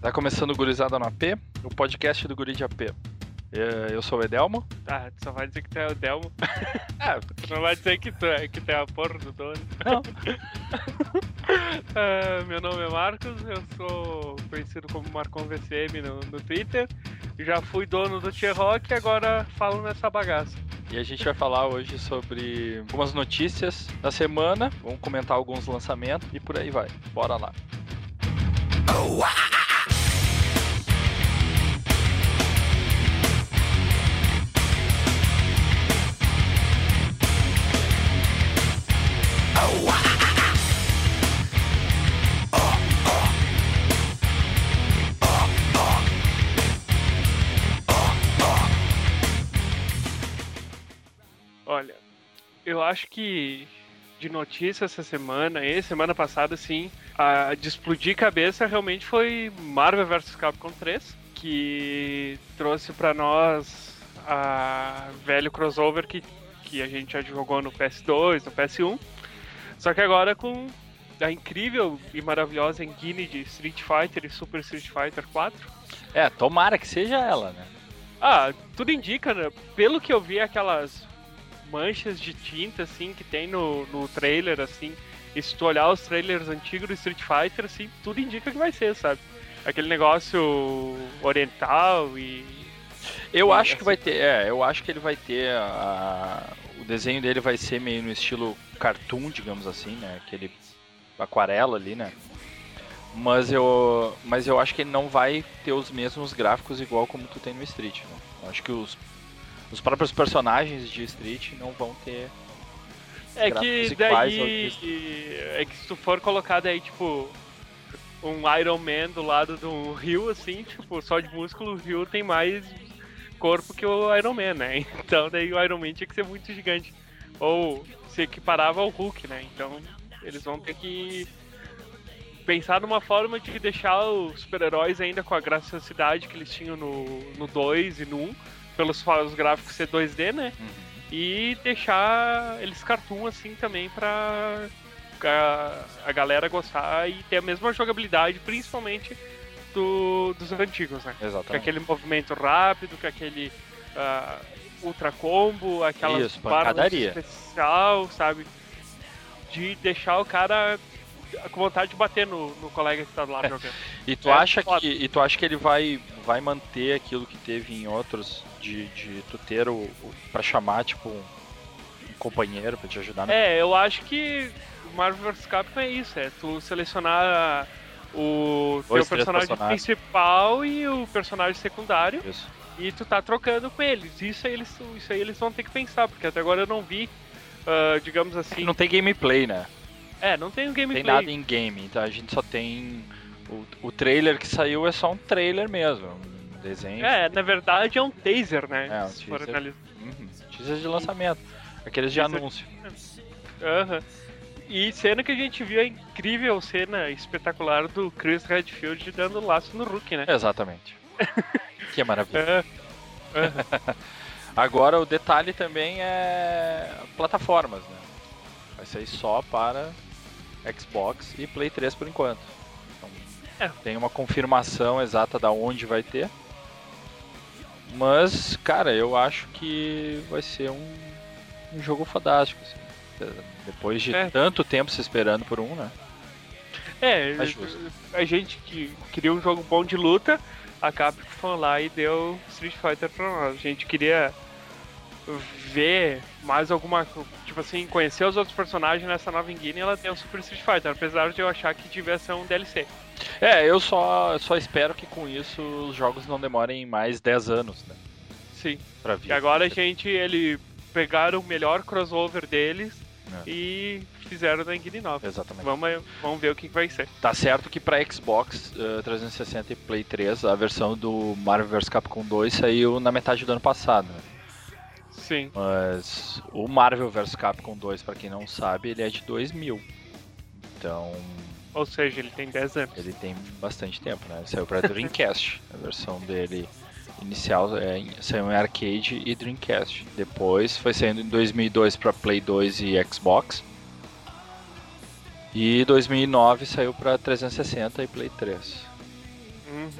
Tá começando o Gurizada no AP, o podcast do Guri de AP. É, Eu sou o Edelmo. Tá, tu só vai dizer que tu é o Delmo. É, Tu não vai dizer que tu é, que tu é a porra do dono. não. Ah, meu nome é Marcos, eu sou conhecido como Marcon VCM no, no Twitter. Já fui dono do T-Rock e agora falo nessa bagaça. E a gente vai falar hoje sobre algumas notícias da semana, vamos comentar alguns lançamentos e por aí vai. Bora lá. Olha, eu acho que de notícia essa semana e semana passada, sim, a de explodir cabeça realmente foi Marvel vs Capcom 3, que trouxe pra nós a velho crossover que, que a gente já jogou no PS2, no PS1. Só que agora com a incrível e maravilhosa engine de Street Fighter e Super Street Fighter 4. É, tomara que seja ela, né? Ah, tudo indica, né? Pelo que eu vi, aquelas manchas de tinta, assim, que tem no, no trailer, assim. E se tu olhar os trailers antigos do Street Fighter, assim, tudo indica que vai ser, sabe? Aquele negócio oriental e. Eu Sim, acho que assim. vai ter, é, eu acho que ele vai ter a- o desenho dele vai ser meio no estilo cartoon, digamos assim, né? Aquele aquarela ali, né? Mas eu, mas eu acho que ele não vai ter os mesmos gráficos igual como tu tem no Street, né? Eu acho que os os próprios personagens de Street não vão ter É que daí. de- É que se tu for colocar daí, tipo. Um Iron Man do lado do Ryu, assim, tipo, só de músculo, o Ryu tem mais corpo que o Iron Man, né? Então daí o Iron Man tinha que ser muito gigante. Ou se equiparava ao Hulk, né? Então eles vão ter que pensar numa forma de deixar os super-heróis ainda com a graciosidade que eles tinham no, no 2 e no 1, pelos os gráficos ser 2D, né? E deixar eles cartoon assim também pra a, a galera gostar e ter a mesma jogabilidade, principalmente do, dos antigos, né? Com Exatamente. aquele movimento rápido, com aquele ah, ultra combo, aquelas Isso, pancadaria. especial, sabe? De deixar o cara com vontade de bater no, no colega que tá lá jogando. E tu É acha foda. que e tu acha que ele vai vai manter aquilo que teve em outros de, de tu ter o, o para chamar tipo um, um companheiro pra te ajudar no É, eu acho que o Marvel vs Capcom é isso, é tu selecionar o teu Dois, personagem principal e o personagem secundário isso. e tu tá trocando com eles. Isso aí eles, isso aí eles vão ter que pensar, porque até agora eu não vi, ah, digamos assim. Não tem gameplay, né? É, não tem um Não gameplay. tem nada em game, então a gente só tem o, o trailer que saiu é só um trailer mesmo, desenho. É, na verdade é um taser, né? É, um se for teaser. analisar. Uhum, teaser de lançamento, aqueles de Teaser. anúncio. Aham. E cena que a gente viu a incrível cena espetacular do Chris Redfield dando laço no Hulk, né? Exatamente. que maravilha. Aham. Agora o detalhe também é plataformas, né? Vai sair só para Xbox e Play 3 por enquanto. Então, É. tem uma confirmação exata da onde vai ter. Mas, cara, eu acho que vai ser um, um jogo fantástico. assim. Depois de É. tanto tempo se esperando por um, né? É, É a gente que queria um jogo bom de luta, a Capcom foi lá e deu Street Fighter pra nós. A gente queria ver mais alguma, tipo assim, conhecer os outros personagens nessa nova engine, ela deu Super Street Fighter, apesar de eu achar que devia ser um DLC. É, eu só, só espero que com isso os jogos não demorem mais 10 anos, né? Sim. Pra vir. E agora a gente, ele pegaram o melhor crossover deles É. e fizeram na engine nova. Exatamente. Vamos, vamos ver o que vai ser. Tá certo que pra Xbox eh, 360 e Play 3, a versão do Marvel vs Capcom 2 saiu na metade do ano passado. né? Sim. Mas o Marvel vs Capcom 2, pra quem não sabe, ele é de 2000. Então, Ou seja, ele tem 10 anos. ele tem bastante tempo, né? Ele saiu pra Dreamcast. a versão dele inicial é, saiu em arcade e Dreamcast. Depois foi saindo em 2002 pra Play 2 e Xbox. E 2009 saiu pra 360 e Play 3. Uhum.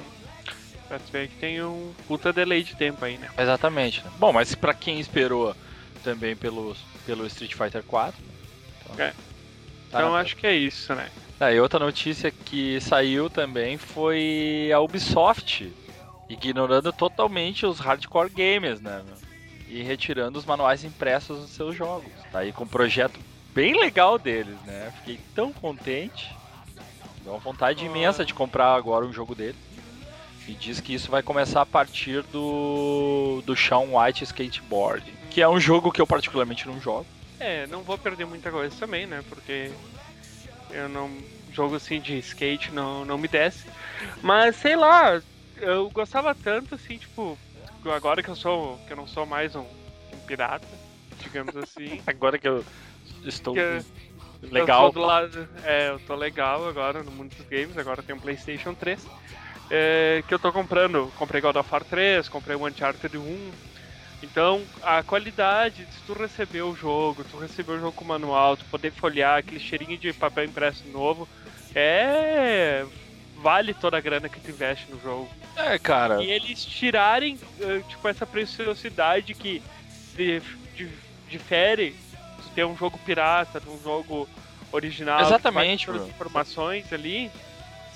Pra ver que tem um puta delay de tempo aí, né? Exatamente. Né? Bom, mas pra quem esperou também pelo, pelo Street Fighter 4. Então, é. tá então acho que é isso, né? Ah, e outra notícia que saiu também foi a Ubisoft ignorando totalmente os hardcore gamers, né? E retirando os manuais impressos dos seus jogos. Tá aí com um projeto bem legal deles, né? Fiquei tão contente. Deu uma vontade imensa de comprar agora um jogo dele. E diz que isso vai começar a partir do, do Shawn White Skateboard, que é um jogo que eu particularmente não jogo. É, não vou perder muita coisa também, né? Porque eu não. Jogo assim de skate não, não me desce. Mas sei lá, eu gostava tanto assim, tipo, agora que eu sou. que eu não sou mais um, um pirata, digamos assim. agora que eu estou que legal. Eu, do lado, é, eu tô legal agora no mundo dos games, agora tem um Playstation 3. É, que eu tô comprando. Comprei God of War 3, comprei o Uncharted 1. Então, a qualidade, se tu receber o jogo, tu receber o jogo com manual, tu poder folhear aquele cheirinho de papel impresso novo, é. Vale toda a grana que tu investe no jogo. É, cara. E eles tirarem, eh, tipo, essa preciosidade que difere de ter um jogo pirata, de um jogo original. Exatamente, todas as informações ali,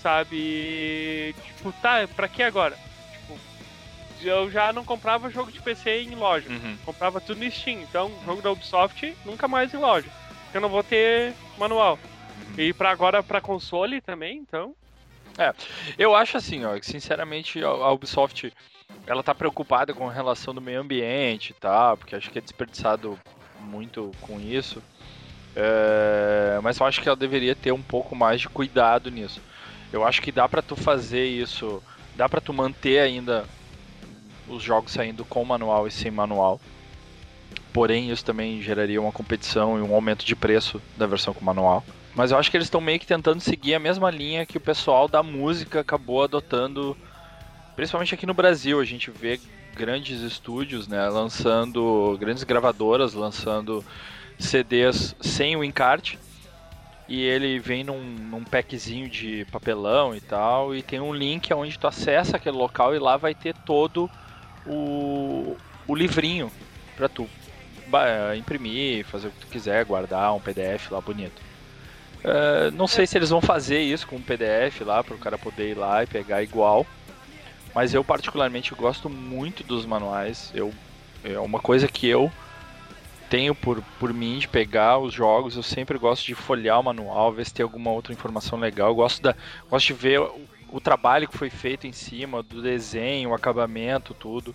sabe? Tipo, tá, pra que agora? Eu já não comprava jogo de PC em loja. Uhum. Comprava tudo no Steam. Então, jogo da Ubisoft, nunca mais em loja. Eu não vou ter manual. Uhum. E para agora para console também, então. É, eu acho assim, ó, que sinceramente a Ubisoft ela tá preocupada com a relação do meio ambiente e tá, tal, porque acho que é desperdiçado muito com isso. É, mas eu acho que ela deveria ter um pouco mais de cuidado nisso. Eu acho que dá para tu fazer isso, dá para tu manter ainda os jogos saindo com manual e sem manual. Porém, isso também geraria uma competição e um aumento de preço da versão com manual. Mas eu acho que eles estão meio que tentando seguir a mesma linha que o pessoal da música acabou adotando, principalmente aqui no Brasil. A gente vê grandes estúdios, né, lançando grandes gravadoras lançando CDs sem o encarte e ele vem num, num packzinho de papelão e tal e tem um link onde tu acessa aquele local e lá vai ter todo o, o livrinho para tu imprimir, fazer o que tu quiser, guardar um PDF lá bonito. Uh, não sei se eles vão fazer isso com um PDF lá para o cara poder ir lá e pegar igual. Mas eu particularmente gosto muito dos manuais. Eu é uma coisa que eu tenho por, por mim de pegar os jogos. Eu sempre gosto de folhear o manual, ver se tem alguma outra informação legal. Eu gosto da gosto de ver o, trabalho que foi feito em cima, do desenho, o acabamento, tudo.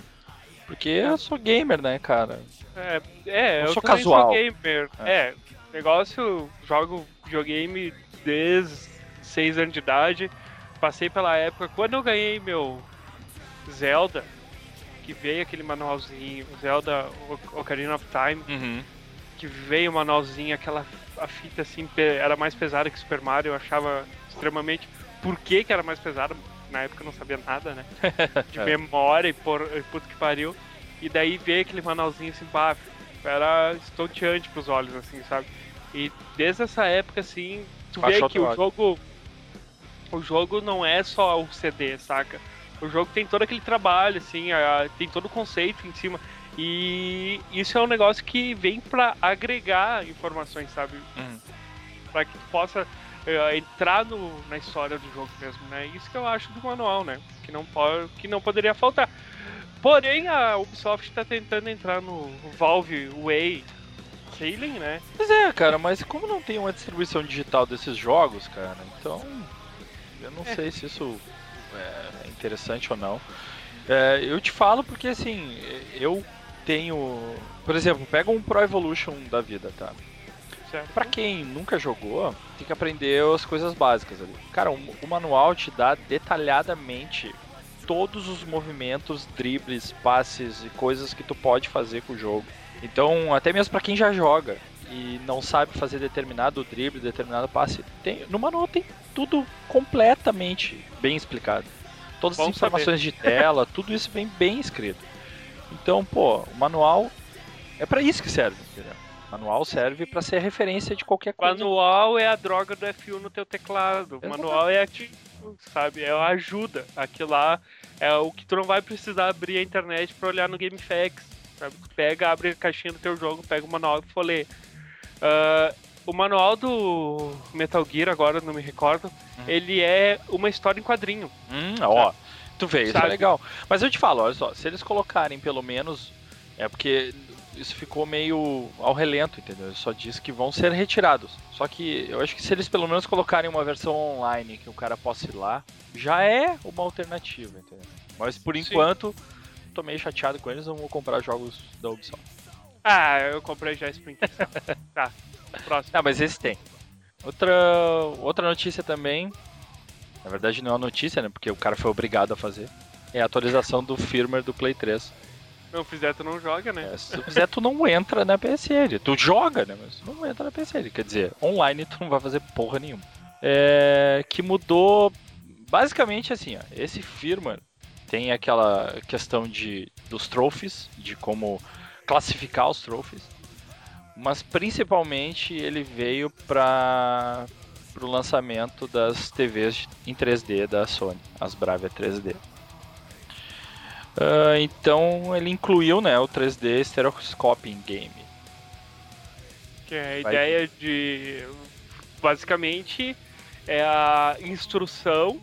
Porque eu sou gamer, né, cara? É, é eu, eu sou casual. Sou gamer. É. é, negócio, jogo videogame desde 6 anos de idade. Passei pela época quando eu ganhei meu Zelda, que veio aquele manualzinho, Zelda Ocarina of Time, uhum. que veio o manualzinho, aquela a fita assim, era mais pesada que Super Mario, eu achava extremamente. Por que, que era mais pesada? Na época eu não sabia nada, né? De memória e por puto que pariu. E daí veio aquele manualzinho assim, pá, era estonteante pros olhos, assim, sabe? E desde essa época, assim, tu vê que o jogo. O jogo não é só o CD, saca? O jogo tem todo aquele trabalho, assim, a, tem todo o conceito em cima. E isso é um negócio que vem para agregar informações, sabe? Uhum. Para que tu possa uh, entrar no, na história do jogo mesmo, né? Isso que eu acho do manual, né? Que não, pode, que não poderia faltar. Porém, a Ubisoft está tentando entrar no Valve Way Sailing, né? Pois é, cara, mas como não tem uma distribuição digital desses jogos, cara, então eu não é. sei se isso é interessante ou não. É, eu te falo porque assim, eu tenho. Por exemplo, pega um Pro Evolution da vida, tá? Certo. Pra quem nunca jogou, tem que aprender as coisas básicas ali. Cara, o, o manual te dá detalhadamente todos os movimentos, dribles, passes e coisas que tu pode fazer com o jogo. Então, até mesmo para quem já joga e não sabe fazer determinado drible, determinado passe, tem, no manual tem tudo completamente bem explicado. Todas as informações saber. de tela, tudo isso vem bem escrito. Então, pô, o manual é para isso que serve, entendeu? Manual serve para ser referência de qualquer coisa. Manual é a droga do F1 no teu teclado. Exatamente. Manual é ativo, sabe? É a ajuda. Aquilo lá é o que tu não vai precisar abrir a internet para olhar no GameFAQs. Sabe? Tu pega, abre a caixinha do teu jogo, pega o manual e for ler. Uh, o manual do Metal Gear, agora não me recordo, uhum. ele é uma história em quadrinho. Hum, ó, tu vê, isso é legal. Mas eu te falo, olha só, se eles colocarem pelo menos. É porque isso ficou meio ao relento, entendeu? Eu só disse que vão ser retirados. Só que eu acho que se eles pelo menos colocarem uma versão online que o cara possa ir lá, já é uma alternativa, entendeu? Mas por enquanto, Sim. tô meio chateado com eles, não vou comprar jogos da Ubisoft. Ah, eu comprei já Splinter Cell. tá, próximo. Ah, mas esse tem. Outra, outra notícia também, na verdade não é uma notícia, né? Porque o cara foi obrigado a fazer. É a atualização do firmware do Play 3. Não fizer, tu não joga, né? É, se fizer, tu não entra na PSN. Tu joga, né? Mas não entra na PSN. Quer dizer, online tu não vai fazer porra nenhuma. É, que mudou basicamente assim, ó. Esse firmware tem aquela questão de dos trophies, de como classificar os trophies. Mas principalmente ele veio para o lançamento das TVs em 3D da Sony, as Bravia 3D. Uh, então ele incluiu né, o 3D Stereoscoping Game. Que é a Vai ideia vir. de. Basicamente é a instrução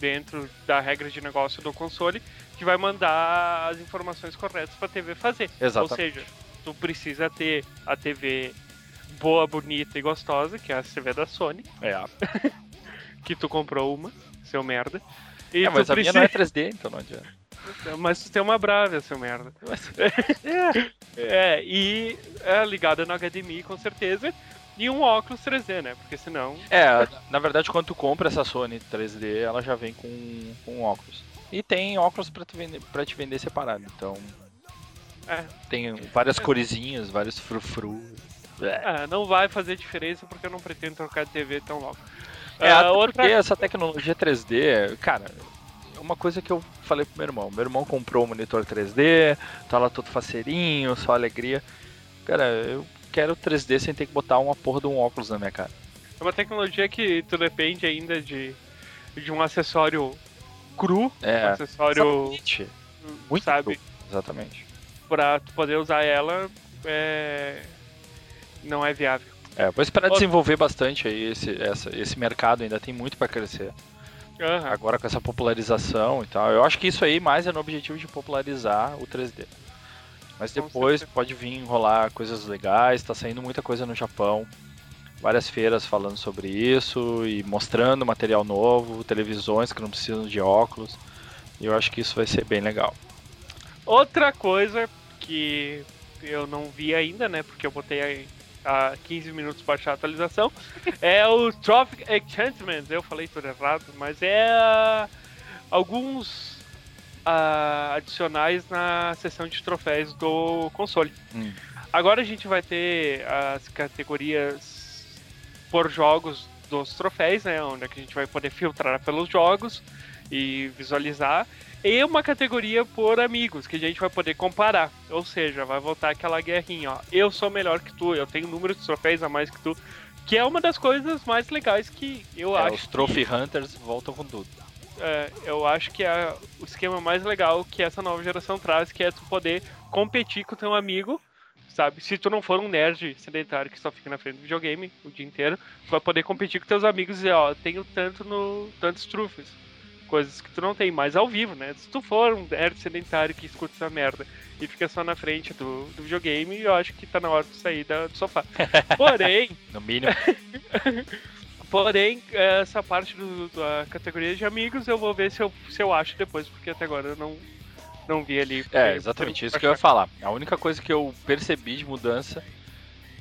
dentro da regra de negócio do console que vai mandar as informações corretas para a TV fazer. Exatamente. Ou seja, tu precisa ter a TV boa, bonita e gostosa, que é a TV da Sony. É. que tu comprou uma, seu merda. E é, mas a precisa... minha não é 3D, então não adianta. Mas tu tem uma Bravia, seu merda. é, é, e é ligada no HDMI com certeza. E um óculos 3D, né? Porque senão. É, na verdade, quando tu compra essa Sony 3D, ela já vem com, com óculos. E tem óculos pra, tu vender, pra te vender separado, então. É. Tem várias é. coresinhas, vários frufru. É. é, não vai fazer diferença porque eu não pretendo trocar de TV tão logo. É, uh, outra... porque essa tecnologia 3D, cara, uma coisa que eu falei pro meu irmão. Meu irmão comprou um monitor 3D, tá lá todo faceirinho, só alegria. Cara, eu quero 3D sem ter que botar uma porra de um óculos na minha cara. É uma tecnologia que tu depende ainda de, de um acessório cru, é, um acessório. Exatamente. Muito sabe? Cru. Exatamente. Pra tu poder usar ela, é... não é viável. É, vou esperar desenvolver bastante aí esse, essa, esse mercado, ainda tem muito para crescer. Uhum. Agora com essa popularização e tal. Eu acho que isso aí mais é no objetivo de popularizar o 3D. Mas depois pode vir rolar coisas legais, tá saindo muita coisa no Japão. Várias feiras falando sobre isso e mostrando material novo, televisões que não precisam de óculos. E eu acho que isso vai ser bem legal. Outra coisa que eu não vi ainda, né? Porque eu botei a 15 minutos para baixar a atualização, é o Trophic Enchantment. Eu falei tudo errado, mas é uh, alguns uh, adicionais na seção de troféus do console. Hum. Agora a gente vai ter as categorias por jogos dos troféus, né? Onde é a gente vai poder filtrar pelos jogos e visualizar e uma categoria por amigos, que a gente vai poder comparar. Ou seja, vai voltar aquela guerrinha, ó. Eu sou melhor que tu, eu tenho um número de troféus a mais que tu. Que é uma das coisas mais legais que eu é, acho. Os Trophy que... Hunters voltam com tudo. É, eu acho que é o esquema mais legal que essa nova geração traz, que é tu poder competir com teu amigo, sabe? Se tu não for um nerd sedentário que só fica na frente do videogame o dia inteiro, tu vai poder competir com teus amigos e dizer, ó, tenho tanto no tantos trufes coisas que tu não tem mais ao vivo, né? Se tu for um nerd sedentário que escuta essa merda e fica só na frente do, do videogame, eu acho que tá na hora de sair da, do sofá. Porém. no mínimo. Porém, essa parte do, da categoria de amigos eu vou ver se eu, se eu acho depois, porque até agora eu não, não vi ali. É, exatamente isso que eu ia falar. A única coisa que eu percebi de mudança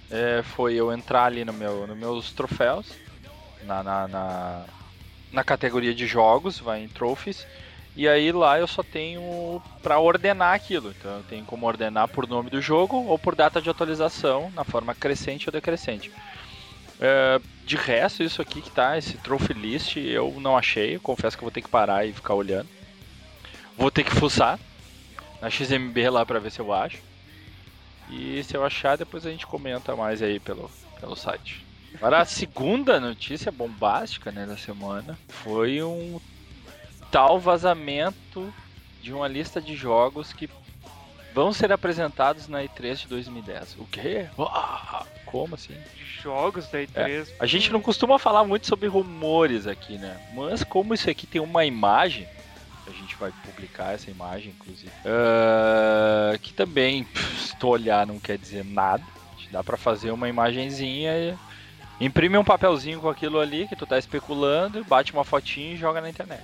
é, foi eu entrar ali no meu, nos meus troféus, na, na, na na categoria de jogos, vai em trophies. E aí lá eu só tenho para ordenar aquilo. Então eu tenho como ordenar por nome do jogo ou por data de atualização, na forma crescente ou decrescente. É, de resto, isso aqui que tá, esse trophy list, eu não achei. Eu confesso que vou ter que parar e ficar olhando. Vou ter que fuçar na XMB lá para ver se eu acho. E se eu achar, depois a gente comenta mais aí pelo, pelo site. Agora, a segunda notícia bombástica né, da semana foi um tal vazamento de uma lista de jogos que vão ser apresentados na E3 de 2010. O quê? Ah, como assim? Jogos da E3. É. A gente não costuma falar muito sobre rumores aqui, né? Mas como isso aqui tem uma imagem, a gente vai publicar essa imagem, inclusive, uh, que também, se tu olhar, não quer dizer nada. Dá para fazer uma imagenzinha Imprime um papelzinho com aquilo ali que tu tá especulando, bate uma fotinha e joga na internet.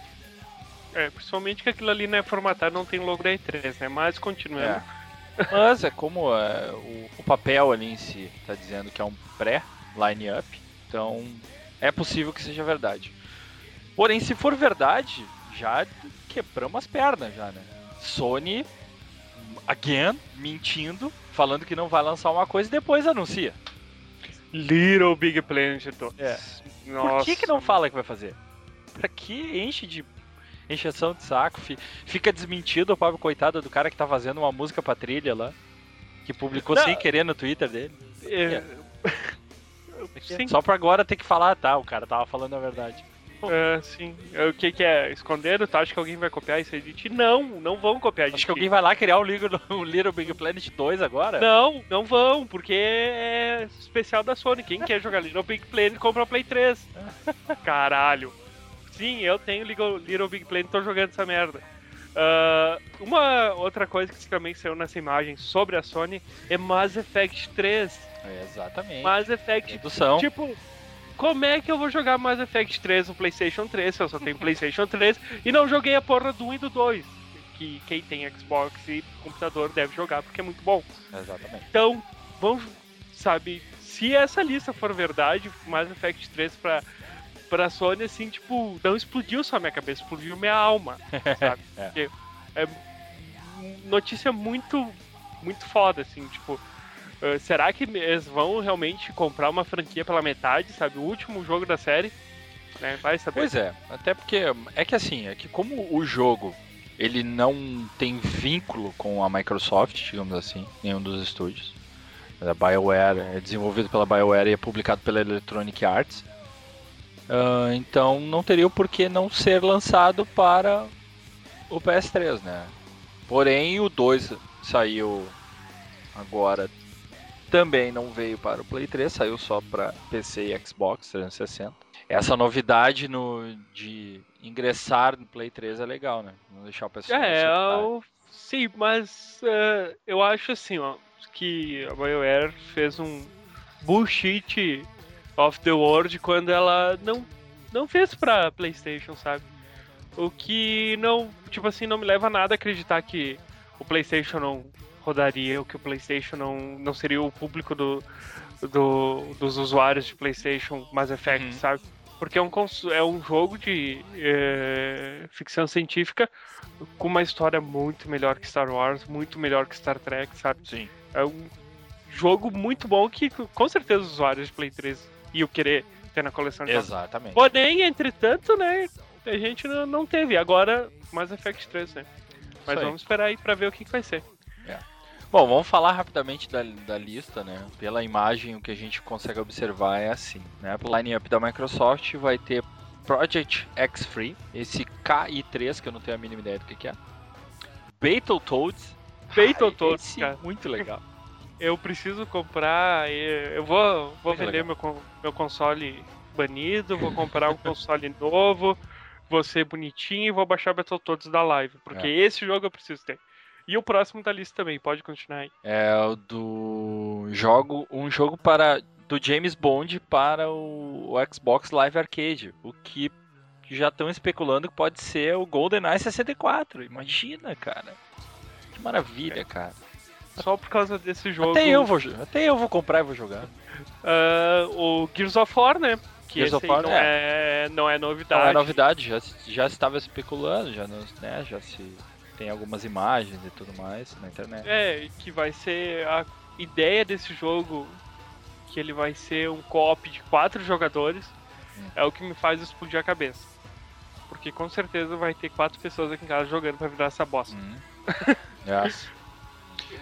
É, principalmente que aquilo ali não é formatado, não tem logo da E3, né? Mas continuando. É. Mas é como é, o, o, papel ali em si tá dizendo que é um pré-line-up, então é possível que seja verdade. Porém, se for verdade, já quebramos as pernas já, né? Sony, again, mentindo, falando que não vai lançar uma coisa e depois anuncia. Little Big Planet 2. É. Nossa. Por que, que não fala que vai fazer? Pra que enche de encheção de saco? Fica desmentido o pobre coitado do cara que tá fazendo uma música pra trilha lá. Que publicou não. sem querer no Twitter dele. É... é. Só pra agora ter que falar, tá, o cara tava falando a verdade. É, sim. É, o que, que é? Escondendo? Tu acha que alguém vai copiar isso aí de ti? Não, não vão copiar de Acho que alguém vai lá criar o Little, o Little Big Planet 2 agora? Não, não vão, porque é especial da Sony. Quem quer jogar Little Big Planet compra o Play 3. Caralho. Sim, eu tenho Little Big Planet e tô jogando essa merda. Uh, uma outra coisa que também saiu nessa imagem sobre a Sony é Mass Effect 3. É, exatamente. Mass Effect, Redução. tipo, como é que eu vou jogar Mass Effect 3 no PlayStation 3 se eu só tenho PlayStation 3 e não joguei a porra do 1 e do 2? Que quem tem Xbox e computador deve jogar porque é muito bom. Exatamente. Então, vamos, sabe, se essa lista for verdade, Mass Effect 3 pra, pra Sony, assim, tipo, não explodiu só minha cabeça, explodiu minha alma, sabe? é. é notícia muito, muito foda, assim, tipo Uh, será que eles vão realmente comprar uma franquia pela metade, sabe? O último jogo da série? Né? Vai saber. Pois é, até porque é que assim, é que como o jogo ele não tem vínculo com a Microsoft, digamos assim, nenhum dos estúdios. A BioWare é desenvolvido pela BioWare e é publicado pela Electronic Arts. Uh, então não teria o porquê não ser lançado para o PS3, né? Porém, o 2 saiu agora também não veio para o Play 3, saiu só para PC e Xbox 360. Essa novidade no, de ingressar no Play 3 é legal, né? Não deixar o pessoal. É, eu, sim, mas uh, eu acho assim, ó, que a BioWare fez um bullshit of the world quando ela não, não fez pra PlayStation, sabe? O que não, tipo assim, não me leva a nada a acreditar que o PlayStation não rodaria, o que o PlayStation não, não seria o público do, do dos usuários de PlayStation Mass Effect, uhum. sabe? Porque é um, é um jogo de é, ficção científica com uma história muito melhor que Star Wars, muito melhor que Star Trek, sabe? Sim. É um jogo muito bom que com certeza os usuários de Play 3 iam querer ter na coleção de Exatamente. Porém, entretanto, né, a gente não teve. Agora, Mass Effect 3, né? Mas vamos esperar aí pra ver o que, que vai ser. Bom, vamos falar rapidamente da, da lista, né? Pela imagem, o que a gente consegue observar é assim, né? O line-up da Microsoft vai ter Project X Free, esse KI3, que eu não tenho a mínima ideia do que, que é. Battletoads. Battletoads, cara. Muito legal. Eu preciso comprar. Eu vmeu, vou vender meu, meu console banido, vou comprar um console novo, vou ser bonitinho e vou baixar Battletoads da live. Porque é. esse jogo eu preciso ter. E o próximo da lista também, pode continuar aí. É o do jogo, um jogo para do James Bond para o, o Xbox Live Arcade, o que já estão especulando que pode ser o GoldenEye 64. Imagina, cara. Que maravilha, é. cara. Só por causa desse jogo. Até eu vou, até eu vou comprar e vou jogar. Uh, o Gears of War, né? Que Gears of War, não, é. é. não é novidade. Não é novidade, já, já estava especulando, já, né, já se tem algumas imagens e tudo mais na internet. É, que vai ser a ideia desse jogo que ele vai ser um co-op de quatro jogadores é o que me faz explodir a cabeça. Porque com certeza vai ter quatro pessoas aqui em casa jogando pra virar essa bosta. Hum. yes.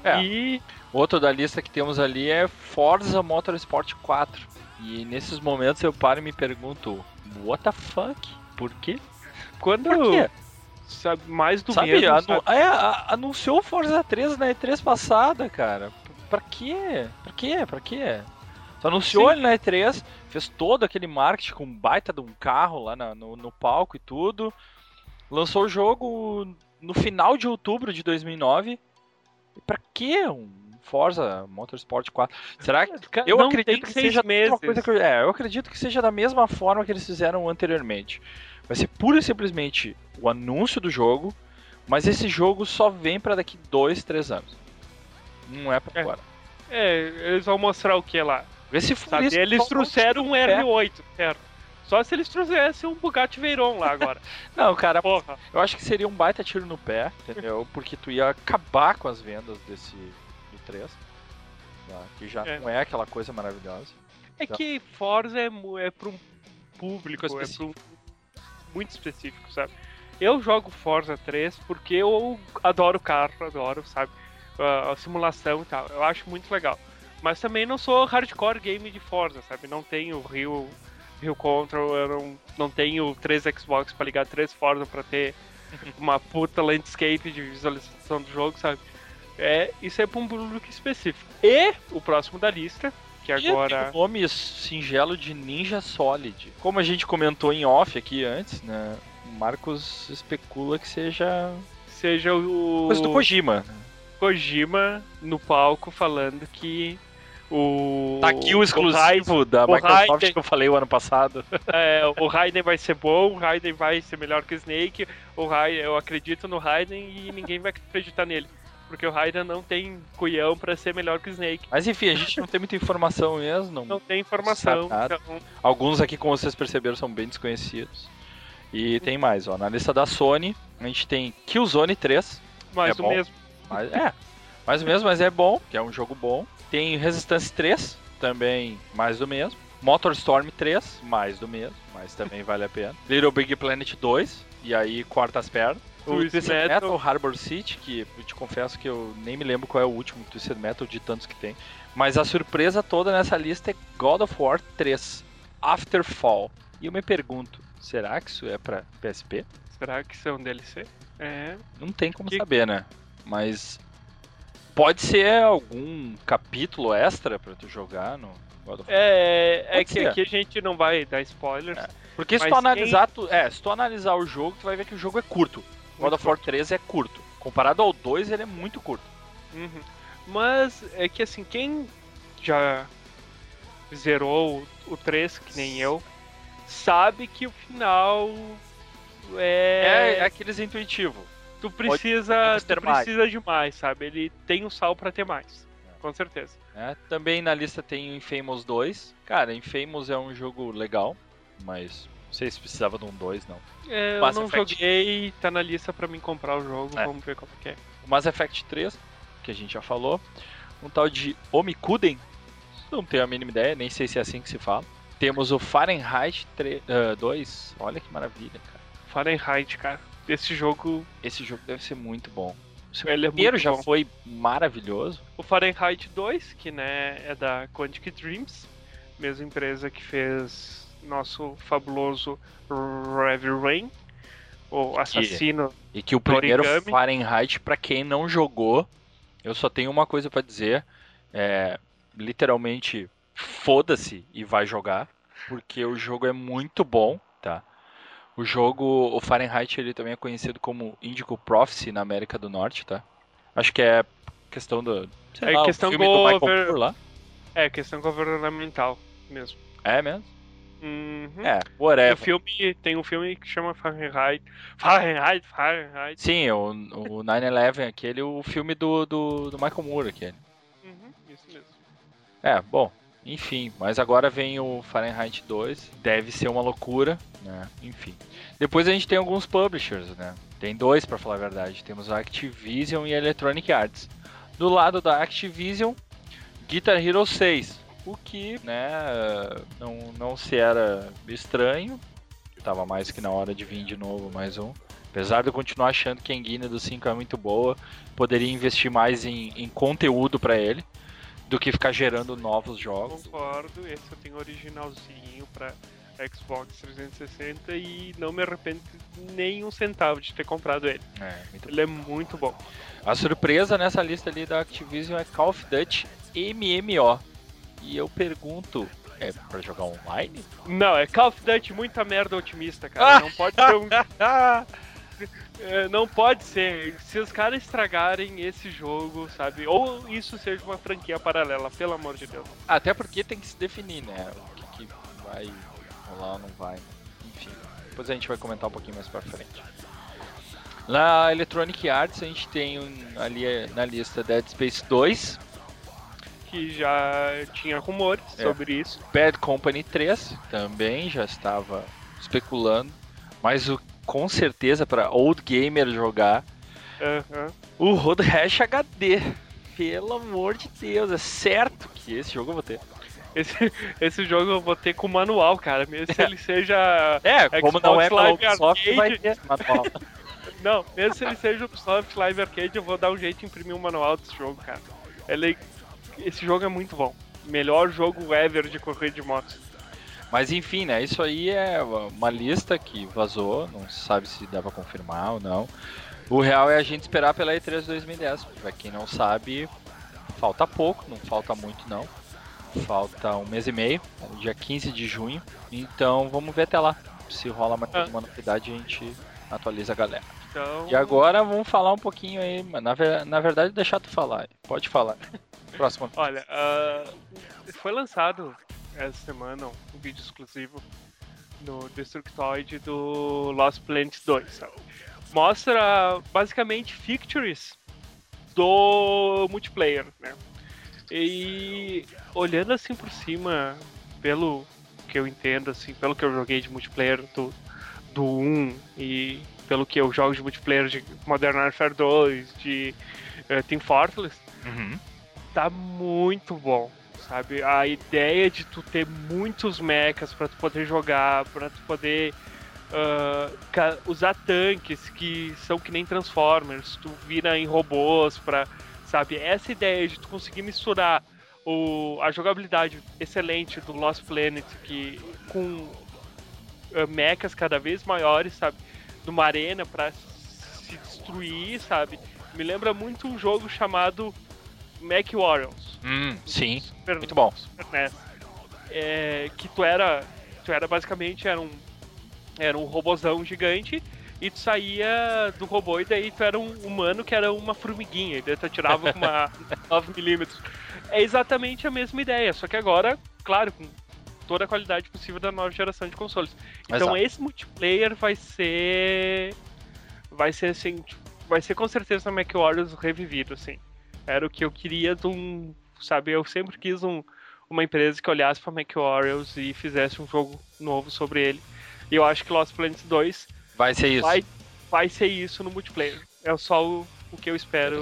É. E Outro da lista que temos ali é Forza Motorsport 4. E nesses momentos eu paro e me pergunto, what the fuck? Por quê? quando Por quê? Sabe, mais do Sabe, mesmo, anu- sabe? é, anunciou o Forza 3 na E3 passada, cara. Pra quê? Pra quê? Pra quê? Só anunciou Sim. ele na E3, fez todo aquele marketing com um baita de um carro lá na- no, no palco e tudo. Lançou o jogo no final de outubro de 2009. E pra quê um Forza Motorsport 4? Será que eu não acredito que seja meses. coisa que eu, é, eu acredito que seja da mesma forma que eles fizeram anteriormente. Vai ser pura e simplesmente o anúncio do jogo, mas esse jogo só vem pra daqui dois, três anos. Não é pra É. agora. É, eles vão mostrar o que lá? Vê se for Sabe? isso, Eles trouxeram um tira o pé. R8, certo? Só se eles trouxessem um Bugatti Veyron lá agora. Não, cara, Porra. eu acho que seria um baita tiro no pé, entendeu? Porque tu ia acabar com as vendas desse do 3. tá? Que já É. não é aquela coisa maravilhosa. É que Forza é, é pra um público, é pra um, muito específico, sabe? Eu jogo Forza 3 porque eu adoro carro, adoro, sabe? A, simulação e tal. Eu acho muito legal. Mas também não sou hardcore game de Forza, sabe? Não tenho Rio, Rio Control, eu não, não tenho três Xbox pra ligar três Forza pra ter uma puta landscape de visualização do jogo, sabe? É, isso é pra um público específico. E o próximo da lista, que E agora. o nome singelo de Ninja Solid. Como a gente comentou em off aqui antes, né? O Marcos especula que seja seja o coisa do Kojima. Kojima no palco falando que o Tá aqui o exclusivo da o Microsoft Raiden- que eu falei o ano passado. é, o Raiden vai ser bom, o Raiden vai ser melhor que o Snake, o Raiden, eu acredito no Raiden e ninguém vai acreditar nele. Porque o Raiden não tem cuião pra ser melhor que o Snake. Mas enfim, a gente não tem muita informação mesmo. não- Não tem informação. Então, Alguns aqui, como vocês perceberam, são bem desconhecidos. E tem mais, ó. Na lista da Sony, a gente tem Killzone 3. mais É do bom. mesmo. Mas, é, mais ou menos, mas é bom, que é um jogo bom. Tem Resistance 3, também mais do mesmo. Motorstorm 3, mais do mesmo, mas também vale a pena. Little Big Planet 2, e aí corta as pernas. O Twisted Metal. Metal Harbor City, que eu te confesso que eu nem me lembro qual é o último Twisted Metal de tantos que tem. Mas a surpresa toda nessa lista é God of War 3, Afterfall. E eu me pergunto, será que isso é pra PSP? Será que isso é um DLC? É. Não tem como Que- saber, né? Mas pode ser algum capítulo extra pra tu jogar no God of War. É, é Pode que ser. aqui a gente não vai dar spoilers. É. Porque se tu analisar, tu, é, se tu analisar o jogo, tu vai ver que o jogo é curto. God of War 3 é curto. Comparado ao 2, ele é muito curto. Uhum. Mas é que assim, quem já zerou o, o 3, que nem eu, sabe que o final É, é. é aqueles intuitivo. tu precisa. Tu precisa de mais, sabe? Ele tem o sal pra ter mais. É. Com certeza. né? Também na lista tem o Infamous 2. Cara, Infamous é um jogo legal, mas não sei se precisava de um 2, não. É, eu não Effect. joguei, tá na lista pra mim comprar o jogo, É. vamos ver como que é. O Mass Effect 3, que a gente já falou. Um tal de Omikuden. Não tenho a mínima ideia, nem sei se é assim que se fala. Temos o Fahrenheit 3, ah, 2. Olha que maravilha, cara. Fahrenheit, cara. Esse jogo, Esse jogo deve ser muito bom. O ele é primeiro já bom. foi maravilhoso. O Fahrenheit 2, que né, é da Quantic Dreams, mesma empresa que fez nosso fabuloso Heavy Rain, o assassino. E que o primeiro Origami. Fahrenheit, pra quem não jogou, eu só tenho uma coisa pra dizer. É, literalmente, foda-se e vai jogar. Porque o jogo é muito bom, tá? O jogo, o Fahrenheit, ele também é conhecido como Indigo Prophecy na América do Norte, tá? Acho que é questão do. Sei É lá, questão filme do Michael Moore lá. É, questão governamental mesmo. É mesmo? Uhum. É, Tem, whatever. um filme, tem um filme que chama Fahrenheit. Fahrenheit, Fahrenheit. Sim, o, o 9-11, aquele, o filme do, do, do Michael Moore, aquele. Uhum, isso mesmo. É, bom, enfim, mas agora vem o Fahrenheit 2, deve ser uma loucura, né? Enfim. Depois a gente tem alguns publishers, né? Tem dois pra falar a verdade, temos a Activision e a Electronic Arts. Do lado da Activision, Guitar Hero 6, o que, né, não, não se era estranho, tava mais que na hora de vir de novo mais um. Apesar de eu continuar achando que a engine do 5 é muito boa, poderia investir mais em, em conteúdo para ele do que ficar gerando novos jogos. Concordo, esse eu tenho originalzinho pra Xbox 360 e não me arrependo nem um centavo de ter comprado ele. É, muito Ele é muito bom. A surpresa nessa lista ali da Activision é Call of Duty MMO. E eu pergunto, é pra jogar online? Não, é Call of Duty muita merda otimista, cara. Não pode ser um. É, não pode ser. Se os caras estragarem esse jogo, sabe? Ou isso seja uma franquia paralela, pelo amor de Deus. Até porque tem que se definir, né? O que, que vai rolar ou não vai. Enfim, depois a gente vai comentar um pouquinho mais pra frente. Na Electronic Arts a gente tem um- ali na lista Dead Space 2, Que já tinha rumores É. sobre isso. Bad Company 3, também já estava especulando, mas o, com certeza para old gamer jogar o Road Rash HD. Pelo amor de Deus, é certo que esse jogo eu vou ter. Esse, esse jogo eu vou ter com manual, cara. Mesmo se ele seja. É, como não é Xbox Live Ubisoft, vai Arcade. ter manual. Não, mesmo se ele seja Ubisoft Live Arcade, eu vou dar um jeito de imprimir um manual desse jogo, cara. Ele, esse jogo é muito bom. Melhor jogo ever de corrida de motos. Mas enfim, né? Isso aí é uma lista que vazou, não se sabe se dá pra confirmar ou não. O real é a gente esperar pela E3 2010. Pra quem não sabe, falta pouco, não falta muito não. Falta um mês e meio, é dia 15 de junho. Então vamos ver até lá. Se rola mais Ah. alguma novidade, a gente atualiza a galera. Então, E agora vamos falar um pouquinho aí, na, ver- na verdade deixar tu falar. Pode falar. Próximo. olha, ah, foi lançado essa semana um vídeo exclusivo no Destructoid do Lost Planet 2. sabe? Mostra basicamente features do multiplayer, né? E olhando assim por cima, pelo que eu entendo, assim, pelo que eu joguei de multiplayer do, do 1 e pelo que eu jogo de multiplayer de Modern Warfare 2, de eh, Team Fortress, Uhum. tá muito bom, sabe? A ideia de tu ter muitos mechas pra tu poder jogar, pra tu poder ca- usar tanques que são que nem Transformers, tu vira em robôs pra, sabe? Essa ideia de tu conseguir misturar o, a jogabilidade excelente do Lost Planet que com ah, mechas cada vez maiores, sabe? Numa arena pra se destruir, sabe? Me lembra muito um jogo chamado Mech Warriors. Hum, sim, Super, muito bom. Super NES. É, que tu era. Tu era basicamente era um. Era um robozão gigante. E tu saía do robô e daí tu era um humano que era uma formiguinha. E daí tu atirava com uma 9mm. É exatamente a mesma ideia, só que agora, claro, com toda a qualidade possível da nova geração de consoles. Então Exato. esse multiplayer vai ser. Vai ser assim. tipo, Vai ser com certeza o Mac Warriors revivido, assim. Era o que eu queria de um. Sabe, eu sempre quis um, uma empresa que olhasse para Mac Warriors e fizesse um jogo novo sobre ele. E eu acho que Lost Planet 2 Vai ser isso. vai, vai ser isso no multiplayer. É só o, o que eu espero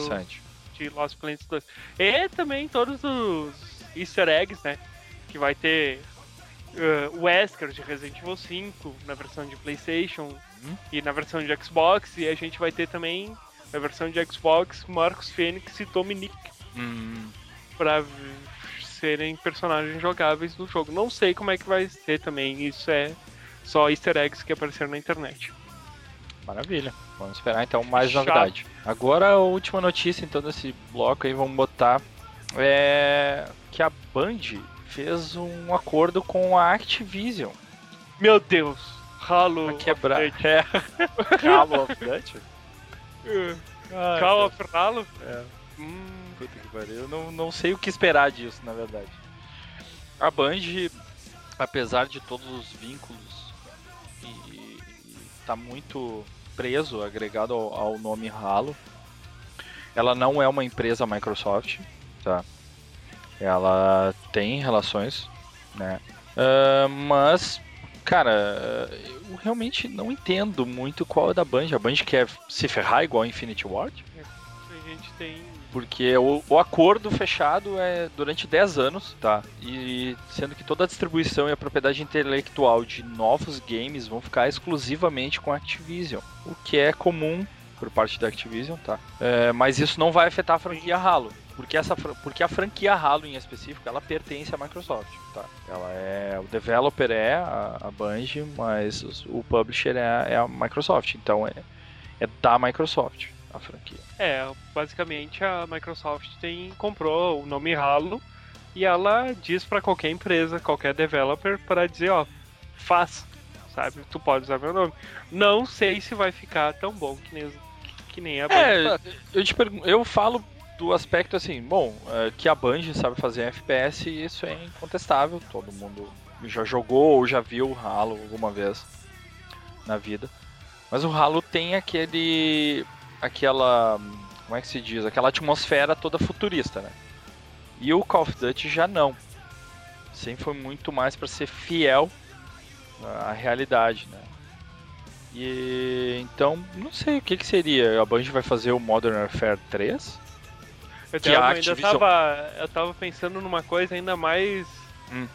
de Lost Planet 2. E também todos os easter eggs, né? Que vai ter uh, o Wesker de Resident Evil 5 na versão de Playstation Uhum. e na versão de Xbox. E a gente vai ter também na versão de Xbox Marcos Fênix e Dominic Hum, pra v- serem personagens jogáveis no jogo. Não sei como é que vai ser também. Isso é só easter eggs que apareceram na internet. maravilha. Vamos esperar então mais Chato. novidade. Agora a última notícia então desse bloco aí, vamos botar é que a Band fez um acordo com a Activision Meu Deus! Halo pra of quebrar. Duty. É. Call of Duty? Uh, Call of Halo? É. Hum, Puta que pariu. Eu não, não sei o que esperar disso, na verdade. A Band, apesar de todos os vínculos e, e tá muito preso, agregado ao, ao nome Halo, ela não é uma empresa Microsoft, tá? Ela tem relações, né? Ah, mas, cara, eu realmente não entendo muito qual é da Band. A Band quer se ferrar igual a Infinity Ward? a gente gente tem. Porque o, o acordo fechado é durante 10 anos, tá? E sendo que toda a distribuição e a propriedade intelectual de novos games vão ficar exclusivamente com a Activision. O que é comum por parte da Activision, tá? É, mas isso não vai afetar a franquia Halo. Porque, essa, porque a franquia Halo em específico, ela pertence à Microsoft, tá? Ela é... O developer é a, a Bungie, mas o publisher é, é a Microsoft. Então é, é da Microsoft a franquia. É, basicamente a Microsoft tem comprou o nome Halo e ela diz para qualquer empresa, qualquer developer para dizer, ó, faz, sabe? Tu pode usar meu nome. Não sei se vai ficar tão bom que nem que nem a É, eu te pergunto, eu falo do aspecto assim, bom, é, que a Bungie sabe fazer FPS, isso é incontestável, todo mundo já jogou ou já viu o Halo alguma vez na vida. Mas o Halo tem aquele aquela, como é que se diz, aquela atmosfera toda futurista, né? E o Call of Duty já não. Sempre foi muito mais para ser fiel à realidade, né? E então, não sei o que, que seria. A Bungie vai fazer o Modern Warfare 3? Eu, que tava, Activision... tava, eu tava pensando numa coisa ainda mais. Hum.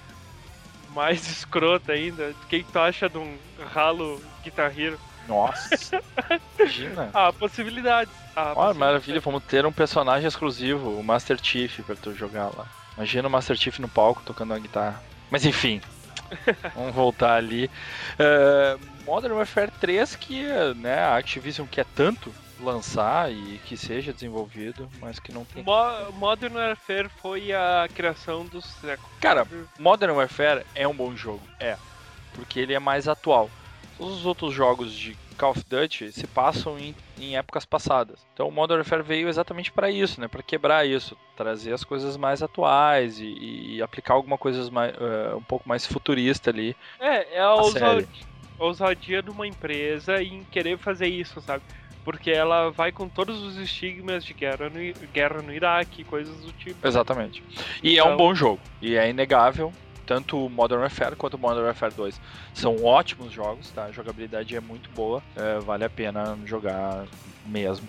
Mais escrota ainda. O que, que tu acha de um Halo Guitar Hero? Nossa! imagina! Ah, possibilidades. Ah, Olha, maravilha, vamos ter um personagem exclusivo, o Master Chief, pra tu jogar lá. Imagina o Master Chief no palco tocando uma guitarra. Mas enfim, vamos voltar ali. Uh, Modern Warfare 3 que né, a Activision quer tanto lançar e que seja desenvolvido, mas que não tem. Mo Modern Warfare foi a criação do século. Cara, Modern Warfare é um bom jogo, é, porque ele é mais atual. Todos os outros jogos de Call of Duty se passam em, em épocas passadas. Então o Modern Warfare veio exatamente para isso, né? Para quebrar isso, trazer as coisas mais atuais e, e aplicar alguma coisa mais, uh, um pouco mais futurista ali. É, é a ousadia, a ousadia de uma empresa em querer fazer isso, sabe? Porque ela vai com todos os estigmas de guerra no, guerra no Iraque, coisas do tipo. Exatamente. E então... é um então bom jogo. E é inegável tanto o Modern Warfare quanto o Modern Warfare 2 são ótimos jogos, tá? A jogabilidade é muito boa, é, vale a pena jogar mesmo.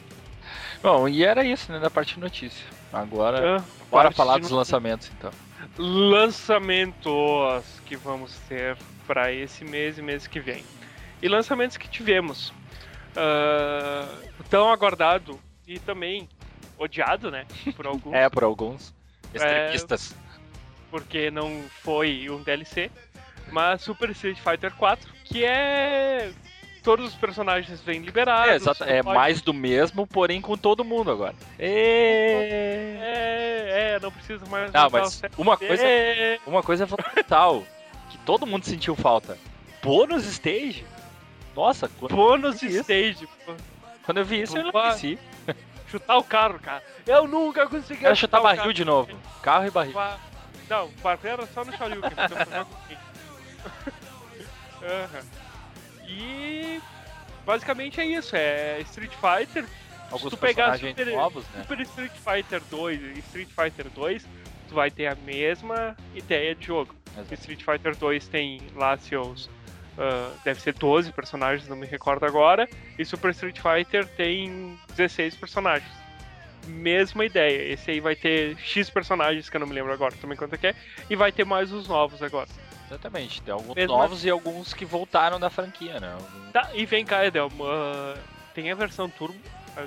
Bom, e era isso, né, da parte de notícia. Agora, é, bora falar dos lançamentos, então. Lançamentos que vamos ter para esse mês e mês que vem. E lançamentos que tivemos. Uh, tão aguardado e também odiado, né? Por alguns. é, por alguns. Extremistas. É, porque não foi um DLC, mas Super Street Fighter 4, que é todos os personagens vêm liberados. É, exato, é pode... mais do mesmo, porém com todo mundo agora. É, é, é não precisa mais. Não, mas uma coisa, uma coisa é fundamental que todo mundo sentiu falta. Bônus stage. Nossa, bônus stage. Quando eu vi isso, eu não conheci. Chutar o carro, cara. Eu nunca consegui. Quero chutar barril de novo. Carro e barril. Não, barril era só no Shoryuken. uhum. E basicamente é isso, é Street Fighter. Alguns Se tu pegar Super, novos, né? Super Street Fighter 2 e Street Fighter 2, tu vai ter a mesma ideia de jogo. Exato. Street Fighter 2 tem lá seus. Uh, deve ser 12 personagens, não me recordo agora. E Super Street Fighter tem 16 personagens mesma ideia. Esse aí vai ter X personagens, que eu não me lembro agora também quanto é que é, e vai ter mais os novos agora. Exatamente, tem alguns Mesmo novos assim. e alguns que voltaram da franquia, né? Algum... Tá, e vem cá, Edel, uh, tem a versão turbo,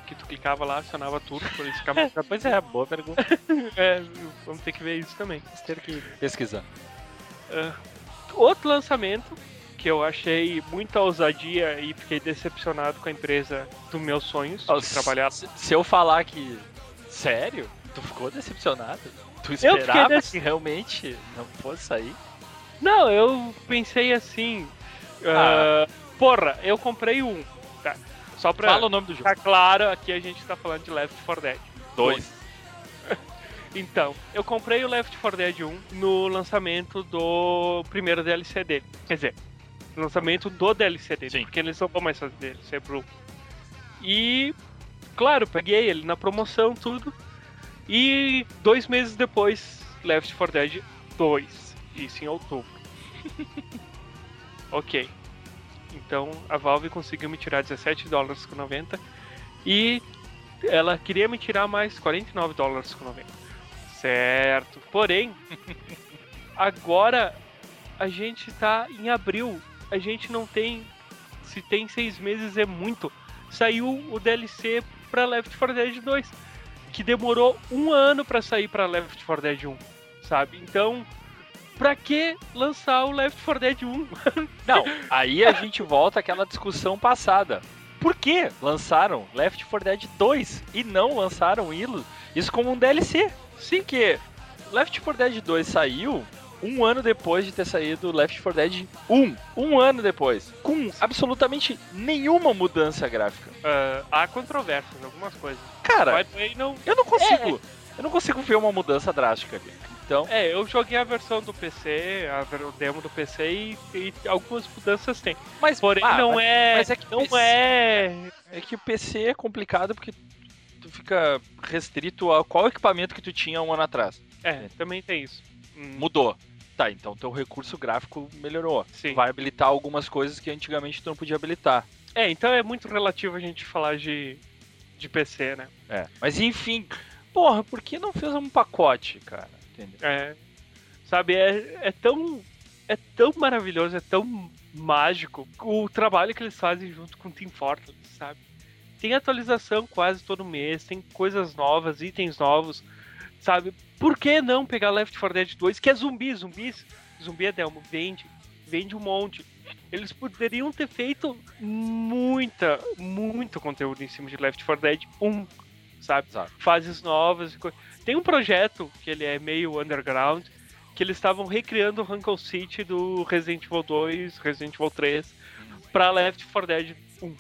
que tu clicava lá, acionava turbo, por isso ficava... pois é, boa pergunta. é, vamos ter que ver isso também. Vamos ter que pesquisar. Uh, outro lançamento que eu achei muita ousadia e fiquei decepcionado com a empresa dos meus sonhos de trabalhar. Se, se eu falar que. Sério? Tu ficou decepcionado? Tu esperava que realmente não fosse sair? Não, eu pensei assim. Ah. Uh, porra, eu comprei um. Tá? Só pra Fala o nome do jogo. Tá claro, aqui a gente tá falando de Left 4 Dead. Dois. então, eu comprei o Left 4 Dead 1 no lançamento do primeiro DLC dele. Quer dizer, lançamento do DLC dele, Sim. porque eles não vão mais fazer DLC pro. E, claro, peguei ele na promoção, tudo. E dois meses depois, Left 4 Dead 2, isso em outubro. ok. Então a Valve conseguiu me tirar 17 dólares com 90 e ela queria me tirar mais 49 dólares com 90. Certo. Porém, agora a gente tá em abril. A gente não tem. Se tem seis meses é muito. Saiu o DLC pra Left 4 Dead 2. Que demorou um ano pra sair pra Left 4 Dead 1. Sabe? Então, pra que lançar o Left 4 Dead 1? Não, aí a gente volta àquela discussão passada. Por que lançaram Left 4 Dead 2 e não lançaram isso como um DLC? Sim, que Left 4 Dead 2 saiu um ano depois de ter saído Left 4 Dead 1. Um ano depois. Com absolutamente nenhuma mudança gráfica. Uh, há controvérsias, algumas coisas. Cara, não... eu não consigo. É. Eu não consigo ver uma mudança drástica ali. Então... É, eu joguei a versão do PC, a, o demo do PC e, e algumas mudanças tem. Mas, Porém, ah, não mas, é. Mas é que não PC, é. É que o PC é complicado porque tu fica restrito a qual equipamento que tu tinha um ano atrás. É, também tem isso. Hum. Mudou. Tá, então teu recurso gráfico melhorou. Sim. Vai habilitar algumas coisas que antigamente tu não podia habilitar. É, então é muito relativo a gente falar de, de PC, né? É. Mas enfim, porra, por que não fez um pacote, cara? entendeu? É. Sabe, é, é tão. É tão maravilhoso, é tão mágico o trabalho que eles fazem junto com o Team Fortress, sabe? Tem atualização quase todo mês, tem coisas novas, itens novos, sabe? Por que não pegar Left 4 Dead 2, que é zumbi, zumbis, zumbi é Delmo, vende, vende um monte. Eles poderiam ter feito muita, muito conteúdo em cima de Left 4 Dead 1, sabe? Exato. Fases novas e coisas. Tem um projeto que ele é meio underground, que eles estavam recriando o Rankle City do Resident Evil 2, Resident Evil 3 para Left 4 Dead 1,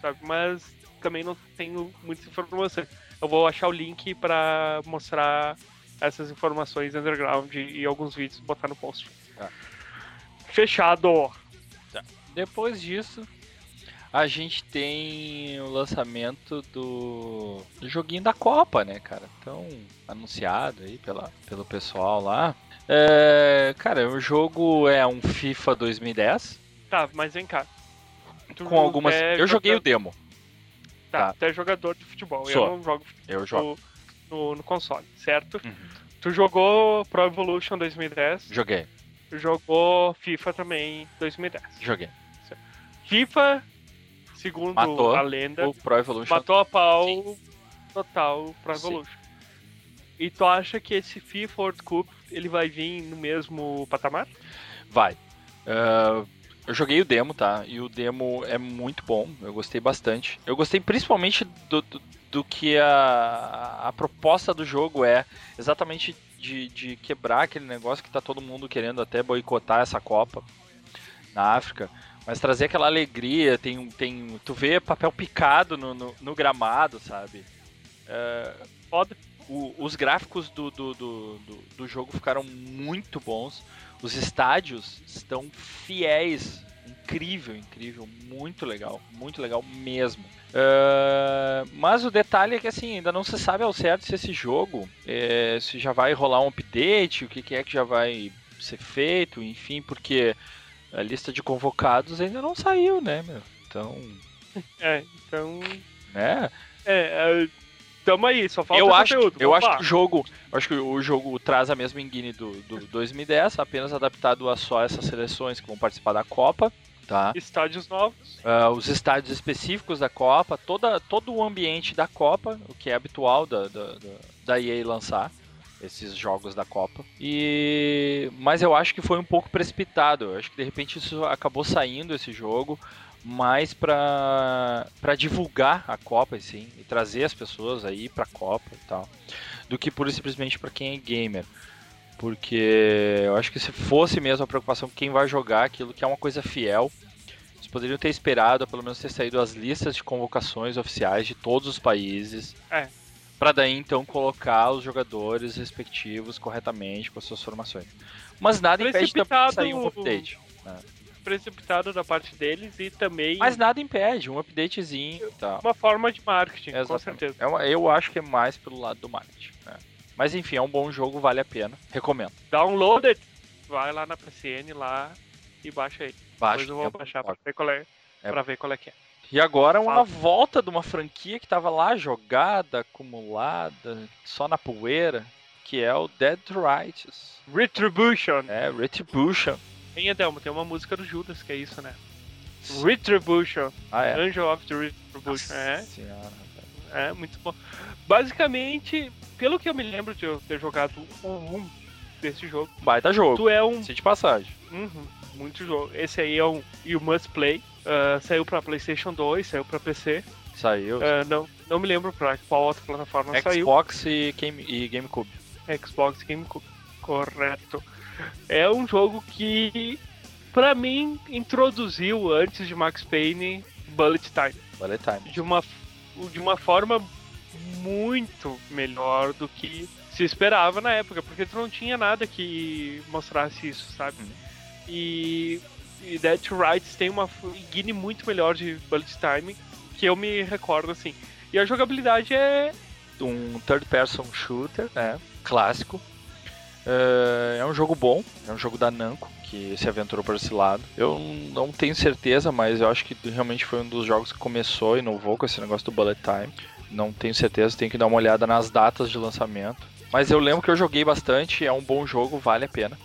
sabe? Mas também não tenho muitas informações. Eu vou achar o link para mostrar essas informações underground e alguns vídeos botar no post. Tá. Fechado. Tá. Depois disso, a gente tem o lançamento do, do joguinho da Copa, né, cara? Tão anunciado aí pela, pelo pessoal lá. É, cara, o jogo é um FIFA 2010. Tá, mas vem cá. Tu com algumas. É eu joguei o demo. Tá, tá, tu é jogador de futebol. Sou. Eu não jogo futebol eu jogo. No, no console, certo? Uhum. Tu jogou Pro Evolution 2010? Joguei. Jogou FIFA também 2010? Joguei. FIFA segundo matou a lenda, o Pro Evolution. matou a pau Sim. total Pro Evolution. Sim. E tu acha que esse FIFA World Cup ele vai vir no mesmo patamar? Vai. Uh, eu joguei o demo, tá? E o demo é muito bom. Eu gostei bastante. Eu gostei principalmente do, do, do que a, a proposta do jogo é exatamente de, de quebrar aquele negócio que tá todo mundo querendo até boicotar essa Copa na África. Mas trazer aquela alegria, tem, tem tu vê papel picado no, no, no gramado, sabe? É. O, os gráficos do, do, do, do, jogo ficaram muito bons. Os estádios estão fiéis. Incrível, incrível. Muito legal. Muito legal mesmo. Uh, mas o detalhe é que assim, ainda não se sabe ao certo se esse jogo é, se já vai rolar um update, o que, que é que já vai ser feito, enfim, porque a lista de convocados ainda não saiu, né, meu? Então. É, então. Né? É, é tamo aí, só falta eu acho, conteúdo. Eu acho que o jogo. acho que o jogo traz a mesma engine do, do 2010, apenas adaptado a só essas seleções que vão participar da Copa. Tá. Estádios novos. Uh, os estádios específicos da Copa, toda, todo o ambiente da Copa, o que é habitual da, da, da, da EA lançar esses jogos da Copa. E mas eu acho que foi um pouco precipitado. Eu acho que de repente isso acabou saindo esse jogo mais para divulgar a Copa assim e trazer as pessoas aí para a Copa e tal, do que pura e simplesmente para quem é gamer. Porque eu acho que se fosse mesmo a preocupação com quem vai jogar aquilo que é uma coisa fiel, eles poderiam ter esperado, pelo menos ter saído as listas de convocações oficiais de todos os países. É para daí então colocar os jogadores respectivos corretamente com as suas formações. Mas nada impede de sair um update. Né? Precipitado da parte deles e também. Mas nada impede, um updatezinho e tal. Uma forma de marketing, Exatamente. com certeza. É uma, eu acho que é mais pelo lado do marketing. Né? Mas enfim, é um bom jogo, vale a pena. Recomendo. Downloaded! Vai lá na PCN lá e baixa aí. Baixa. Depois eu vou é baixar pra ver qual é, é. Pra ver qual é que é. E agora uma Fala. volta de uma franquia que tava lá jogada, acumulada, só na poeira, que é o Dead Righteous. Retribution. É, Retribution. Tem, Adelmo, tem uma música do Judas que é isso, né? Retribution. Ah, é. Angel of the Retribution. É, Senhora, é, muito bom. Basicamente, pelo que eu me lembro de eu ter jogado o 1 desse jogo, Baita jogo. tu é um. Sim de passagem. Uhum, muito jogo. Esse aí é um You Must Play. Ah, saiu pra PlayStation 2, saiu pra PC. Saiu. Ah, não, não me lembro pra qual outra plataforma saiu. Xbox e, Game, e GameCube. Xbox GameCube. Correto. É um jogo que, pra mim, introduziu antes de Max Payne Bullet Time. Bullet Time. De uma, de uma forma muito melhor do que se esperava na época, porque tu não tinha nada que mostrasse isso, sabe? Uhum. E, e Dead Rights tem uma guine muito melhor de Bullet Time que eu me recordo assim. E a jogabilidade é Um third person shooter, né? Clássico. É, é um jogo bom, é um jogo da Namco que se aventurou por esse lado. Eu não tenho certeza, mas eu acho que realmente foi um dos jogos que começou e inovou com esse negócio do Bullet Time. Não tenho certeza, tenho que dar uma olhada nas datas de lançamento. Mas eu lembro que eu joguei bastante, é um bom jogo, vale a pena.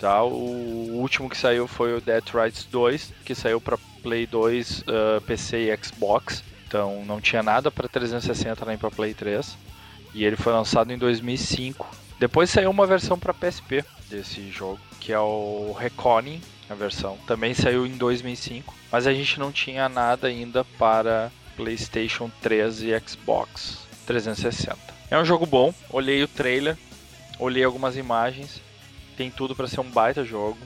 Tá? O último que saiu foi o Dead Rights 2, que saiu para Play 2, uh, PC e Xbox. Então não tinha nada para 360 nem para Play 3. E ele foi lançado em 2005. Depois saiu uma versão para PSP desse jogo, que é o Reconing, a versão. Também saiu em 2005, mas a gente não tinha nada ainda para PlayStation 3 e Xbox 360. É um jogo bom, olhei o trailer, olhei algumas imagens, tem tudo para ser um baita jogo.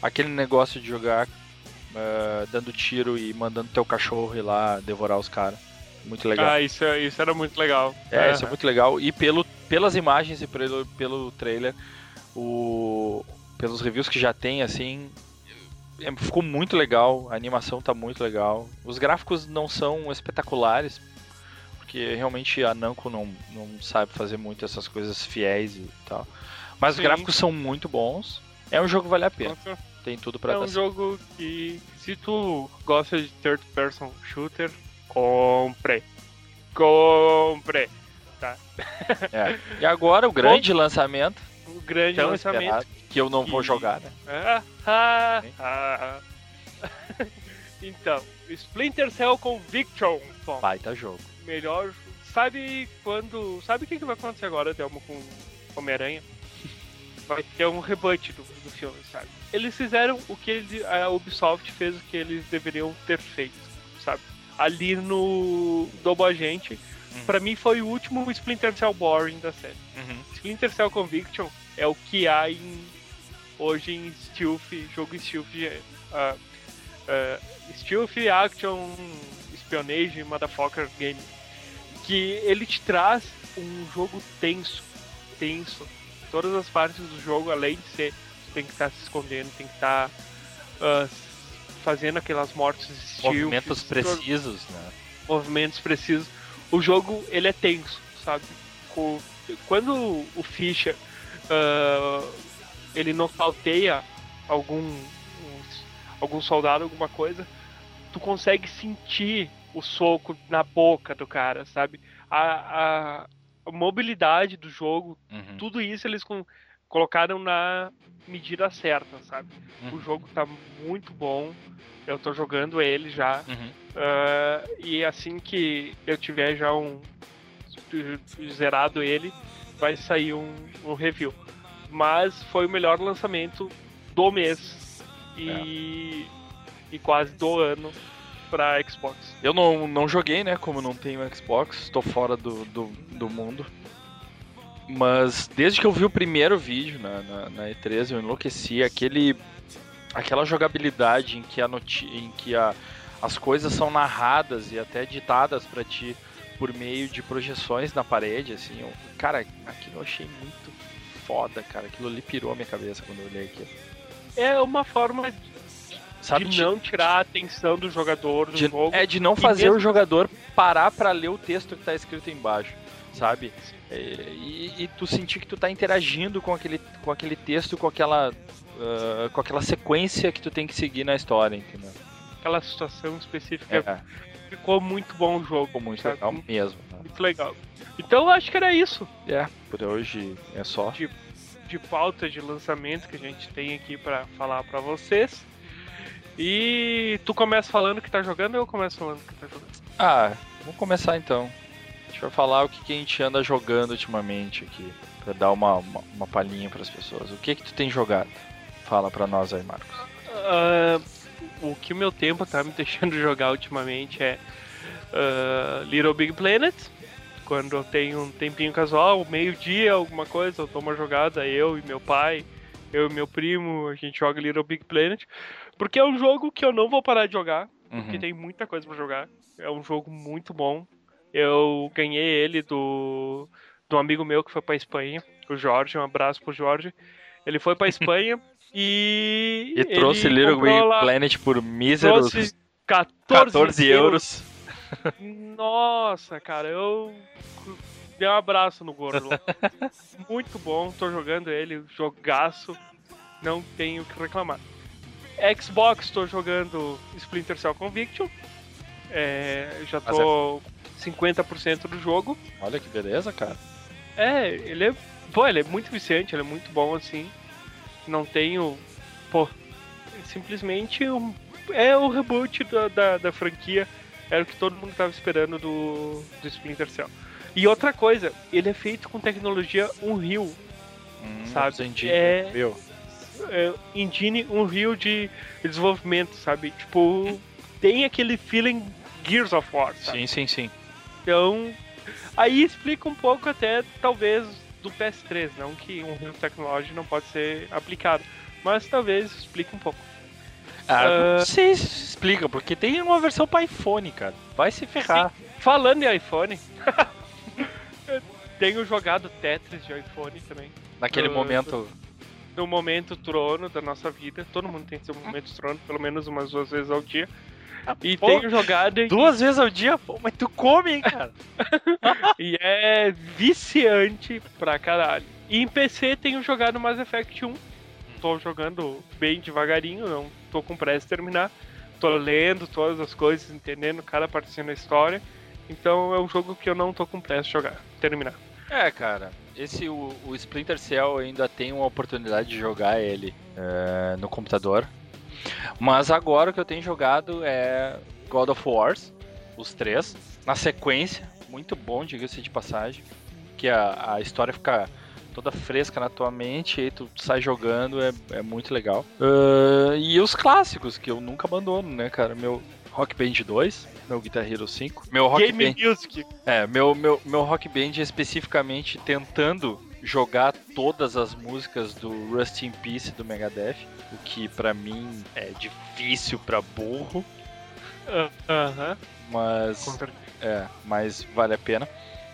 Aquele negócio de jogar uh, dando tiro e mandando teu cachorro ir lá devorar os caras. Muito legal. Ah, isso, isso era muito legal. É, isso é muito legal. E pelo, pelas imagens e pelo, pelo trailer, o, pelos reviews que já tem, assim, é- ficou muito legal. A animação tá muito legal. Os gráficos não são espetaculares, porque realmente a Namco não, não sabe fazer muito essas coisas fiéis e tal. Mas Sim. os gráficos são muito bons. É um jogo que vale a pena. Tem tudo pra É um jogo que, se tu gosta de third person shooter, compre. Compre. É. E agora o grande lançamento, O grande lançamento. que eu não vou jogar, né? Ah, ah, ah. então, Splinter Cell Conviction. Bom, Baita jogo. melhor. Sabe quando. Sabe o que, que vai acontecer agora, Delmo, com Homem-Aranha? Vai ter um reboot do, do filme, sabe? Eles fizeram o que ele- a Ubisoft fez o que eles deveriam ter feito, sabe? Ali no Double Agente, pra mim foi o último Splinter Cell boring da série. Splinter Cell Conviction é o que há em, hoje em Stealth, jogo Stealth, uh, uh, Stealth Action Espionage Motherfucker Game. Que ele te traz um jogo tenso, tenso. Todas as partes do jogo, além de ser, tem que estar se escondendo, tem que estar uh, fazendo aquelas mortes stealth, Movimentos to- precisos, né? movimentos precisos. O jogo ele é tenso, sabe? Quando o Fischer ah, ele nocauteia algum algum soldado, alguma coisa, tu consegue sentir o soco na boca do cara, sabe? A, a- a mobilidade do jogo, Uhum. tudo isso eles com- colocaram na medida certa, sabe? O Uhum. jogo tá muito bom. Eu tô jogando ele já. Uhum. Ah, e assim que eu tiver já um zerado ele, vai sair um, um review. Mas foi o melhor lançamento do mês e, e quase do ano pra Xbox. Eu não, não joguei, né? Como não tenho Xbox, estou fora do, do, do mundo. Mas desde que eu vi o primeiro vídeo na, na, na E3, eu enlouqueci. Aquele, aquela jogabilidade em que, a noti em que a, as coisas são narradas e até ditadas pra ti por meio de projeções na parede, assim. eu- cara, aquilo eu achei muito foda, cara. Aquilo ali pirou a minha cabeça quando eu olhei aquilo. É uma forma Sabe, de não tirar a atenção do jogador do de- jogo. é de não fazer mesmo- o jogador parar pra ler o texto que tá escrito embaixo, sabe? É, E, e tu sentir que tu tá interagindo com aquele, com aquele texto, com aquela, ah, com aquela sequência que tu tem que seguir na história, entendeu? aquela situação específica. É, Ficou muito bom o jogo. ficou muito legal mesmo. né? Muito legal. Então eu acho que era isso É, por hoje é só. de pauta de lançamento que a gente tem aqui pra falar pra vocês. E tu começa falando que tá jogando ou eu começo falando que tá jogando? Ah, vamos começar então. A gente vai falar o que, que a gente anda jogando ultimamente aqui. Pra dar uma, uma, uma palhinha pras pessoas. O que que tu tem jogado? Fala pra nós aí, Marcos. Ah, o que o meu tempo tá me deixando jogar ultimamente é ah, Little Big Planet. Quando eu tenho um tempinho casual, meio-dia, alguma coisa, eu dou uma jogada, eu e meu pai, eu e meu primo, a gente joga Little Big Planet. Porque é um jogo que eu não vou parar de jogar, porque Uhum. tem muita coisa pra jogar. É um jogo muito bom. Eu ganhei ele do, do amigo meu que foi pra Espanha, o Jorge, um abraço pro Jorge. Ele foi pra Espanha e. E trouxe Little Big lá- Planet por míseros trouxe 14, 14 euros. Nossa, cara, eu dei um abraço no gordo. Muito bom, tô jogando ele, jogaço, não tenho o que reclamar. Xbox, tô jogando Splinter Cell Conviction. É, já tô 50% do jogo. Olha que beleza, cara. É, ele é. Pô, ele é muito viciante, ele é muito bom assim. Não tenho. Pô, simplesmente um, é o reboot da, da, da franquia. Era o que todo mundo tava esperando do, do Splinter Cell. E outra coisa, ele é feito com tecnologia Unreal. Hum, Sabe, entendi. é- Viu? É, Engine Unreal de desenvolvimento, sabe? Tipo, tem aquele feeling Gears of War, sabe? Sim, sim, sim. Então, aí explica um pouco até, talvez, do PS3, não que um Real Technology não pode ser aplicado, mas talvez explique um pouco. Ah, sei se explica, porque tem uma versão pra iPhone, cara. Vai se ferrar. Falando em iPhone, tenho jogado Tetris de iPhone também. Naquele Ah, momento. No momento trono da nossa vida, todo mundo tem seu momento trono, pelo menos umas duas vezes ao dia. E pô, tenho jogado em- Duas vezes ao dia, pô, mas tu come, hein, cara? e é viciante pra caralho. E em PC tenho jogado Mass Effect 1. Tô jogando bem devagarinho, não tô com pressa de terminar. Tô lendo todas as coisas, entendendo cada partezinha da história. Então é um jogo que eu não tô com pressa de jogar, terminar. É, cara. Esse, o, o Splinter Cell ainda tem uma oportunidade de jogar ele é, no computador. Mas agora o que eu tenho jogado é God of Wars, os três, na sequência. Muito bom, diga-se de passagem. Que a, a história fica toda fresca na tua mente e tu sai jogando, é, é muito legal. Ah, e os clássicos, que eu nunca abandono, né, cara? Meu Rock Band 2, meu Guitar Hero 5, meu Rock Game Band... Music. É, meu, meu, meu Rock Band especificamente tentando jogar todas as músicas do Rust in Peace do Megadeth, o que pra mim é difícil pra burro, Aham, mas é, mas vale a pena.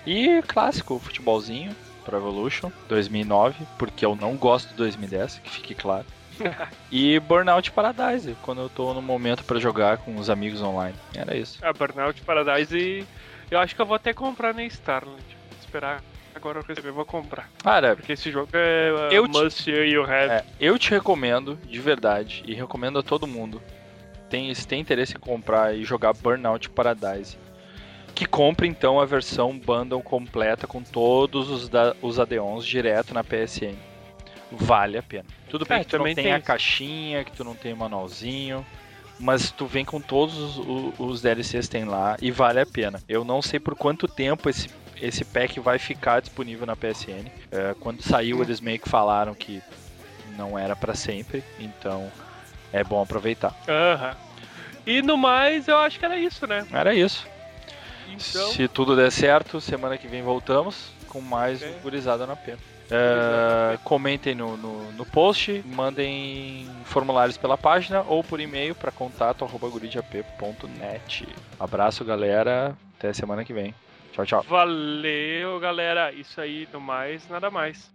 E clássico, futebolzinho, Pro Evolution 2009, porque eu não gosto do 2010, que fique claro. e Burnout Paradise, quando eu tô no momento pra jogar com os amigos online. Era isso. A Burnout Paradise e eu acho que eu vou até comprar na Starland. Esperar agora eu receber, eu vou comprar. Cara, Porque esse jogo é uh, Eu te- must you have. É, eu te recomendo, de verdade, e recomendo a todo mundo. Tem, se tem interesse em comprar e jogar Burnout Paradise. Que compre então a versão bundle completa com todos os, da, os add-ons direto na PSN. Vale a pena. Tudo bem É, que tu não também tem, tem a isso. caixinha, que tu não tem o manualzinho. Mas tu vem com todos os, o- os DLCs que tem lá e vale a pena. Eu não sei por quanto tempo esse, esse pack vai ficar disponível na PSN. É, quando saiu, Hum. eles meio que falaram que não era pra sempre, então é bom aproveitar. Aham. E no mais, eu acho que era isso, né? Era isso. Então, Se tudo der certo, semana que vem voltamos com mais É. um Gurizada na Pena. É, comentem no, no, no post, mandem formulários pela página ou por e-mail para contato.guridiap.net. Abraço, galera. Até semana que vem. Tchau, tchau. Valeu, galera. Isso aí, do mais, nada mais.